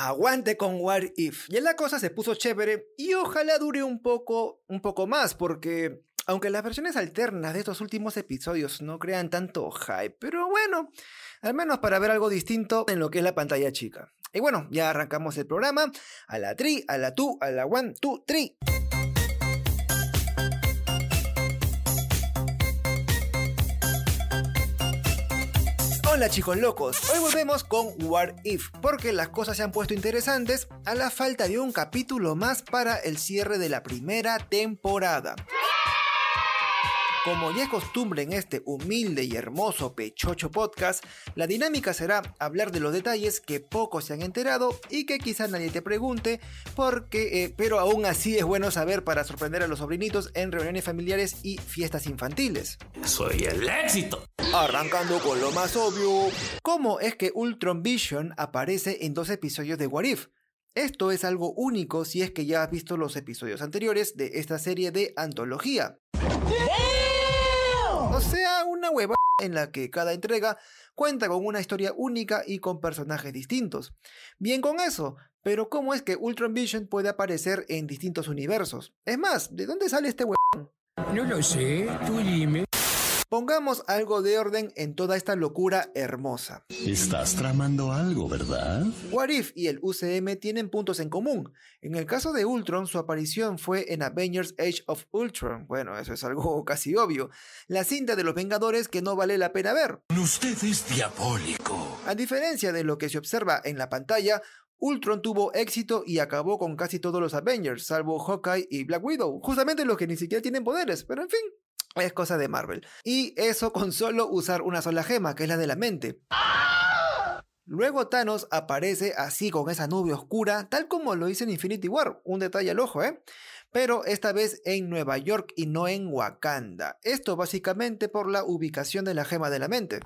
Aguante con What If. Ya la cosa se puso chévere y ojalá dure un poco, un poco más, porque aunque las versiones alternas de estos últimos episodios no crean tanto hype, pero bueno, al menos para ver algo distinto en lo que es la pantalla chica. Y bueno, ya arrancamos el programa. A la tri, a la tu, a la one, two, three. Hola chicos locos, hoy volvemos con What If, porque las cosas se han puesto interesantes a la falta de un capítulo más para el cierre de la primera temporada. Como ya es costumbre en este humilde y hermoso Pechocho Podcast, la dinámica será hablar de los detalles que pocos se han enterado y que quizá nadie te pregunte, porque, eh, pero aún así es bueno saber para sorprender a los sobrinitos en reuniones familiares y fiestas infantiles. Soy el éxito. Arrancando con lo más obvio, ¿cómo es que Ultron Vision aparece en dos episodios de What If? Esto es algo único si es que ya has visto los episodios anteriores de esta serie de antología. O sea, una hueva en la que cada entrega cuenta con una historia única y con personajes distintos. Bien con eso, pero ¿cómo es que Ultron Vision puede aparecer en distintos universos? Es más, ¿de dónde sale este huevón? No lo sé, tú dime. Pongamos algo de orden en toda esta locura hermosa. Estás tramando algo, ¿verdad? What If y el UCM tienen puntos en común. En el caso de Ultron, su aparición fue en Avengers Age of Ultron. Bueno, eso es algo casi obvio. La cinta de los Vengadores que no vale la pena ver. Usted es diabólico. A diferencia de lo que se observa en la pantalla, Ultron tuvo éxito y acabó con casi todos los Avengers, salvo Hawkeye y Black Widow, justamente los que ni siquiera tienen poderes, pero en fin, es cosa de Marvel. Y eso con solo usar una sola gema, que es la de la mente. Luego Thanos aparece así con esa nube oscura, tal como lo hizo en Infinity War, un detalle al ojo, ¿eh? Pero esta vez en Nueva York y no en Wakanda. Esto básicamente por la ubicación de la gema de la mente.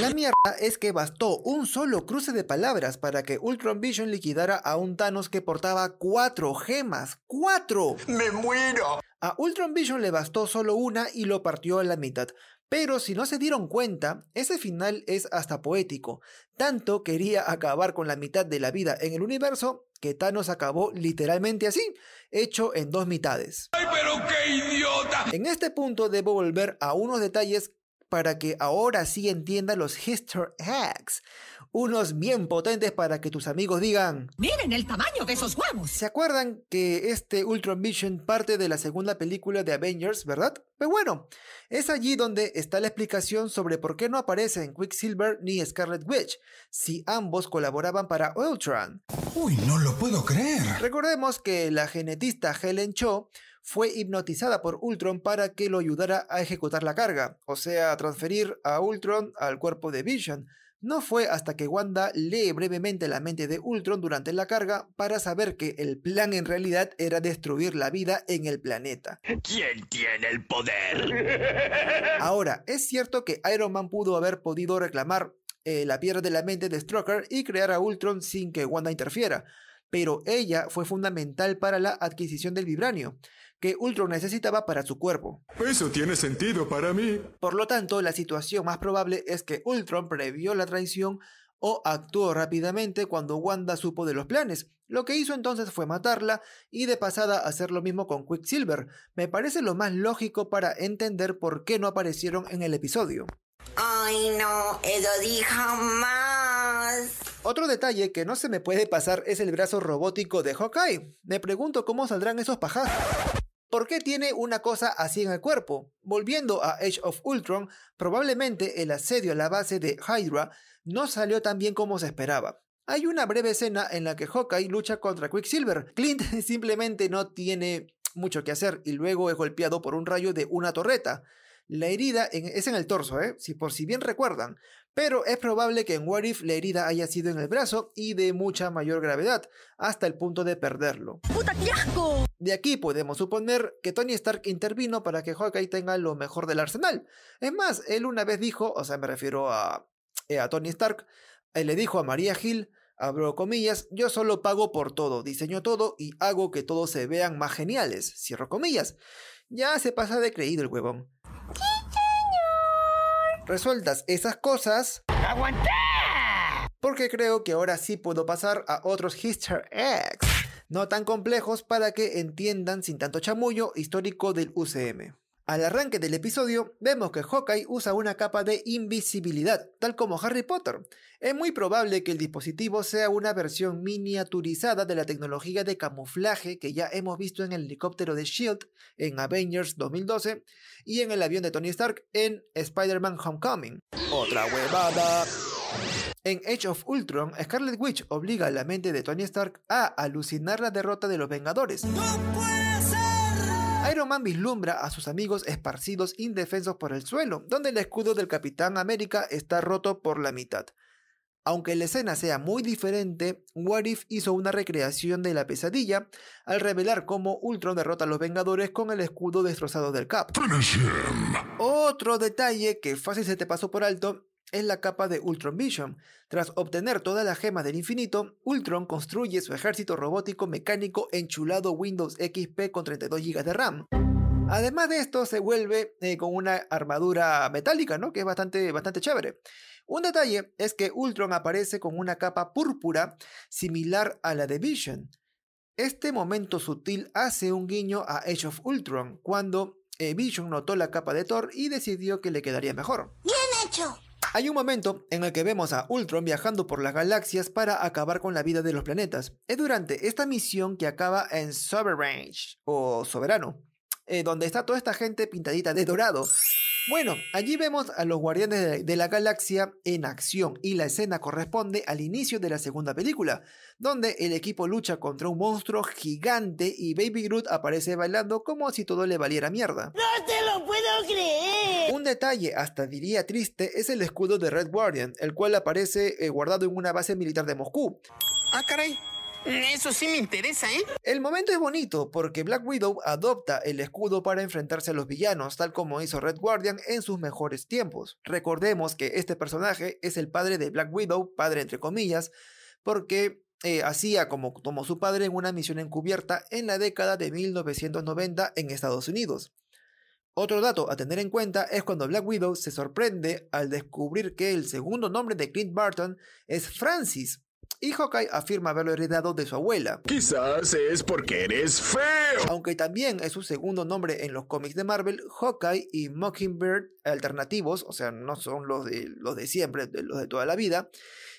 La mierda es que bastó un solo cruce de palabras para que Ultron Vision liquidara a un Thanos que portaba cuatro gemas. ¡Cuatro! ¡Me muero! A Ultron Vision le bastó solo una y lo partió a la mitad. Pero si no se dieron cuenta, ese final es hasta poético. Tanto quería acabar con la mitad de la vida en el universo que Thanos acabó literalmente así, hecho en dos mitades. ¡Ay, pero qué idiota! En este punto debo volver a unos detalles para que ahora sí entienda los Easter eggs. Unos bien potentes para que tus amigos digan... Miren el tamaño de esos huevos. ¿Se acuerdan que este Ultron Vision parte de la segunda película de Avengers, verdad? Pues bueno, es allí donde está la explicación sobre por qué no aparecen Quicksilver ni Scarlet Witch, si ambos colaboraban para Ultron. Uy, no lo puedo creer. Recordemos que la genetista Helen Cho fue hipnotizada por Ultron para que lo ayudara a ejecutar la carga, o sea, a transferir a Ultron al cuerpo de Vision. No fue hasta que Wanda lee brevemente la mente de Ultron durante la carga para saber que el plan en realidad era destruir la vida en el planeta. ¿Quién tiene el poder? Ahora, es cierto que Iron Man pudo haber podido reclamar eh, la piedra de la mente de Strucker y crear a Ultron sin que Wanda interfiera, pero ella fue fundamental para la adquisición del vibranio que Ultron necesitaba para su cuerpo. Eso tiene sentido para mí. Por lo tanto, la situación más probable es que Ultron previó la traición o actuó rápidamente cuando Wanda supo de los planes. Lo que hizo entonces fue matarla y de pasada hacer lo mismo con Quicksilver. Me parece lo más lógico para entender por qué no aparecieron en el episodio. Ay, no, eso dijo más. Otro detalle que no se me puede pasar es el brazo robótico de Hawkeye. Me pregunto cómo saldrán esos pajas. ¿Por qué tiene una cosa así en el cuerpo? Volviendo a Age of Ultron, probablemente el asedio a la base de Hydra no salió tan bien como se esperaba. Hay una breve escena en la que Hawkeye lucha contra Quicksilver. Clint simplemente no tiene mucho que hacer y luego es golpeado por un rayo de una torreta. La herida es en el torso, ¿eh? si por si bien recuerdan, pero es probable que en What If la herida haya sido en el brazo y de mucha mayor gravedad, hasta el punto de perderlo. ¡Puta, qué asco! De aquí podemos suponer que Tony Stark intervino para que Hawkeye tenga lo mejor del arsenal. Es más, él una vez dijo, o sea, me refiero a, eh, a Tony Stark, él le dijo a María Hill, abro comillas, yo solo pago por todo, diseño todo y hago que todos se vean más geniales, cierro comillas. Ya se pasa de creído el huevón. Resueltas esas cosas, ¡Aguanté! porque creo que ahora sí puedo pasar a otros Easter eggs, no tan complejos para que entiendan sin tanto chamullo histórico del UCM. Al arranque del episodio, vemos que Hawkeye usa una capa de invisibilidad, tal como Harry Potter. Es muy probable que el dispositivo sea una versión miniaturizada de la tecnología de camuflaje que ya hemos visto en el helicóptero de Shield en Avengers 2012 y en el avión de Tony Stark en Spider-Man Homecoming. Otra huevada. En Age of Ultron, Scarlet Witch obliga a la mente de Tony Stark a alucinar la derrota de los Vengadores. Iron Man vislumbra a sus amigos esparcidos indefensos por el suelo, donde el escudo del Capitán América está roto por la mitad. Aunque la escena sea muy diferente, What If hizo una recreación de la pesadilla al revelar cómo Ultron derrota a los Vengadores con el escudo destrozado del Cap. Otro detalle que fácil se te pasó por alto es la capa de Ultron Vision. Tras obtener todas las gemas del infinito, Ultron construye su ejército robótico mecánico enchulado Windows XP con 32 GB de RAM. Además de esto, se vuelve eh, con una armadura metálica, ¿no? Que es bastante, bastante chévere. Un detalle es que Ultron aparece con una capa púrpura similar a la de Vision. Este momento sutil hace un guiño a Age of Ultron, cuando eh, Vision notó la capa de Thor y decidió que le quedaría mejor. ¡Bien hecho! Hay un momento en el que vemos a Ultron viajando por las galaxias para acabar con la vida de los planetas. Es durante esta misión que acaba en Sovereign o Soberano, eh, donde está toda esta gente pintadita de dorado. Bueno, allí vemos a los Guardianes de, de la Galaxia en acción y la escena corresponde al inicio de la segunda película, donde el equipo lucha contra un monstruo gigante y Baby Groot aparece bailando como si todo le valiera mierda. ¡No te lo puedo creer! Un detalle hasta diría triste es el escudo de Red Guardian, el cual aparece eh, guardado en una base militar de Moscú. Ah, caray. Eso sí me interesa, ¿eh? El momento es bonito porque Black Widow adopta el escudo para enfrentarse a los villanos, tal como hizo Red Guardian en sus mejores tiempos. Recordemos que este personaje es el padre de Black Widow, padre entre comillas, porque eh, hacía como, como su padre en una misión encubierta en la década de 1990 en Estados Unidos. Otro dato a tener en cuenta es cuando Black Widow se sorprende al descubrir que el segundo nombre de Clint Barton es Francis, y Hawkeye afirma haberlo heredado de su abuela. Quizás es porque eres feo. Aunque también es su segundo nombre en los cómics de Marvel, Hawkeye y Mockingbird alternativos, o sea, no son los de, los de siempre, de los de toda la vida,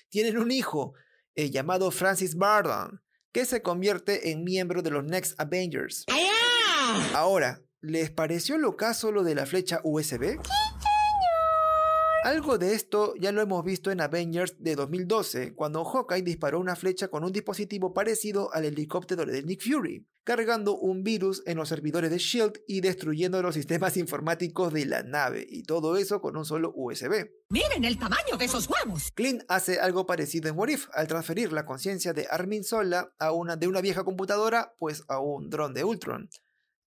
tienen un hijo eh, llamado Francis Barton, que se convierte en miembro de los Next Avengers. Ahora, ¿les pareció lo caso lo de la flecha USB? Algo de esto ya lo hemos visto en Avengers de 2012, cuando Hawkeye disparó una flecha con un dispositivo parecido al helicóptero de Nick Fury, cargando un virus en los servidores de Shield y destruyendo los sistemas informáticos de la nave, y todo eso con un solo USB. ¡Miren el tamaño de esos huevos! Clint hace algo parecido en What If, al transferir la conciencia de Armin Sola a una, de una vieja computadora, pues a un dron de Ultron.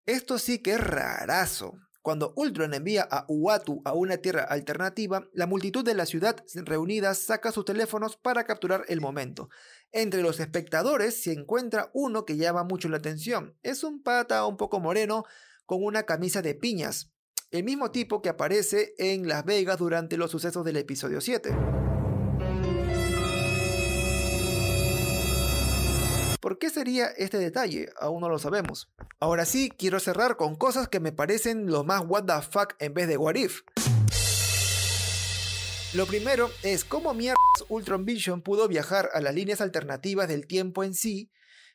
Esto sí que es rarazo. Cuando Ultron envía a Uatu a una tierra alternativa, la multitud de la ciudad reunida saca sus teléfonos para capturar el momento. Entre los espectadores se encuentra uno que llama mucho la atención. Es un pata un poco moreno con una camisa de piñas. El mismo tipo que aparece en Las Vegas durante los sucesos del episodio 7. ¿Por qué sería este detalle? Aún no lo sabemos. Ahora sí, quiero cerrar con cosas que me parecen lo más what the fuck en vez de what if. Lo primero es cómo mierdas Ultron Vision pudo viajar a las líneas alternativas del tiempo en sí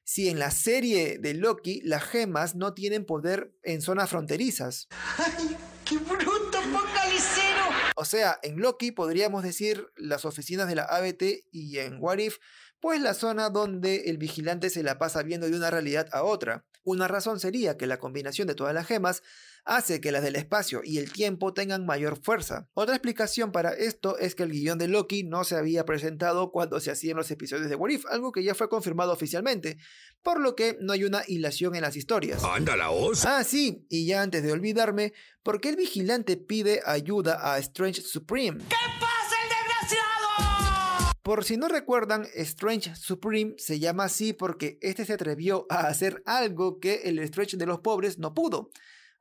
si en la serie de Loki las gemas no tienen poder en zonas fronterizas. ¡Ay, qué bruto focalicero! O sea, en Loki podríamos decir las oficinas de la ABT y en What If, pues la zona donde el vigilante se la pasa viendo de una realidad a otra. Una razón sería que la combinación de todas las gemas hace que las del espacio y el tiempo tengan mayor fuerza. Otra explicación para esto es que el guion de Loki no se había presentado cuando se hacían los episodios de What If, algo que ya fue confirmado oficialmente, por lo que no hay una hilación en las historias. Anda la osa. Ah, sí, y ya antes de olvidarme, ¿por qué el vigilante pide ayuda a Strange Supreme? ¿Qué? Por si no recuerdan, Strange Supreme se llama así porque este se atrevió a hacer algo que el Strange de los pobres no pudo,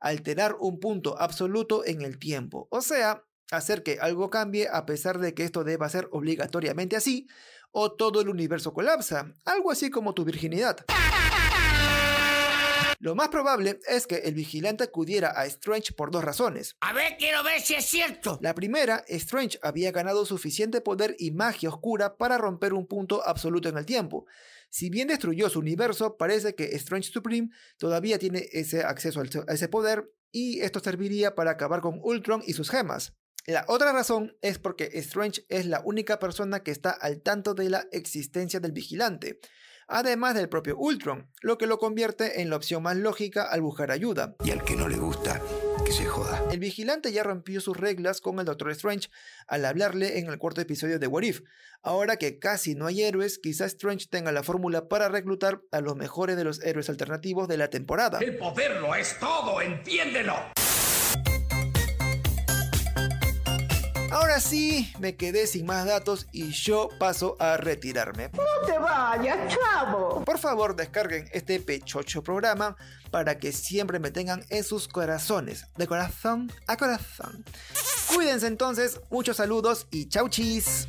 alterar un punto absoluto en el tiempo, o sea, hacer que algo cambie a pesar de que esto deba ser obligatoriamente así, o todo el universo colapsa, algo así como tu virginidad. Lo más probable es que el vigilante acudiera a Strange por dos razones. A ver, quiero ver si es cierto. La primera, Strange había ganado suficiente poder y magia oscura para romper un punto absoluto en el tiempo. Si bien destruyó su universo, parece que Strange Supreme todavía tiene ese acceso a ese poder y esto serviría para acabar con Ultron y sus gemas. La otra razón es porque Strange es la única persona que está al tanto de la existencia del vigilante además del propio Ultron, lo que lo convierte en la opción más lógica al buscar ayuda. Y al que no le gusta, que se joda. El vigilante ya rompió sus reglas con el Doctor Strange al hablarle en el cuarto episodio de What If. Ahora que casi no hay héroes, quizás Strange tenga la fórmula para reclutar a los mejores de los héroes alternativos de la temporada. El poder lo es todo, entiéndelo. Ahora sí, me quedé sin más datos y yo paso a retirarme. No te vayas, chavo. Por favor, descarguen este pechocho programa para que siempre me tengan en sus corazones, de corazón a corazón. Cuídense entonces, muchos saludos y chau chis.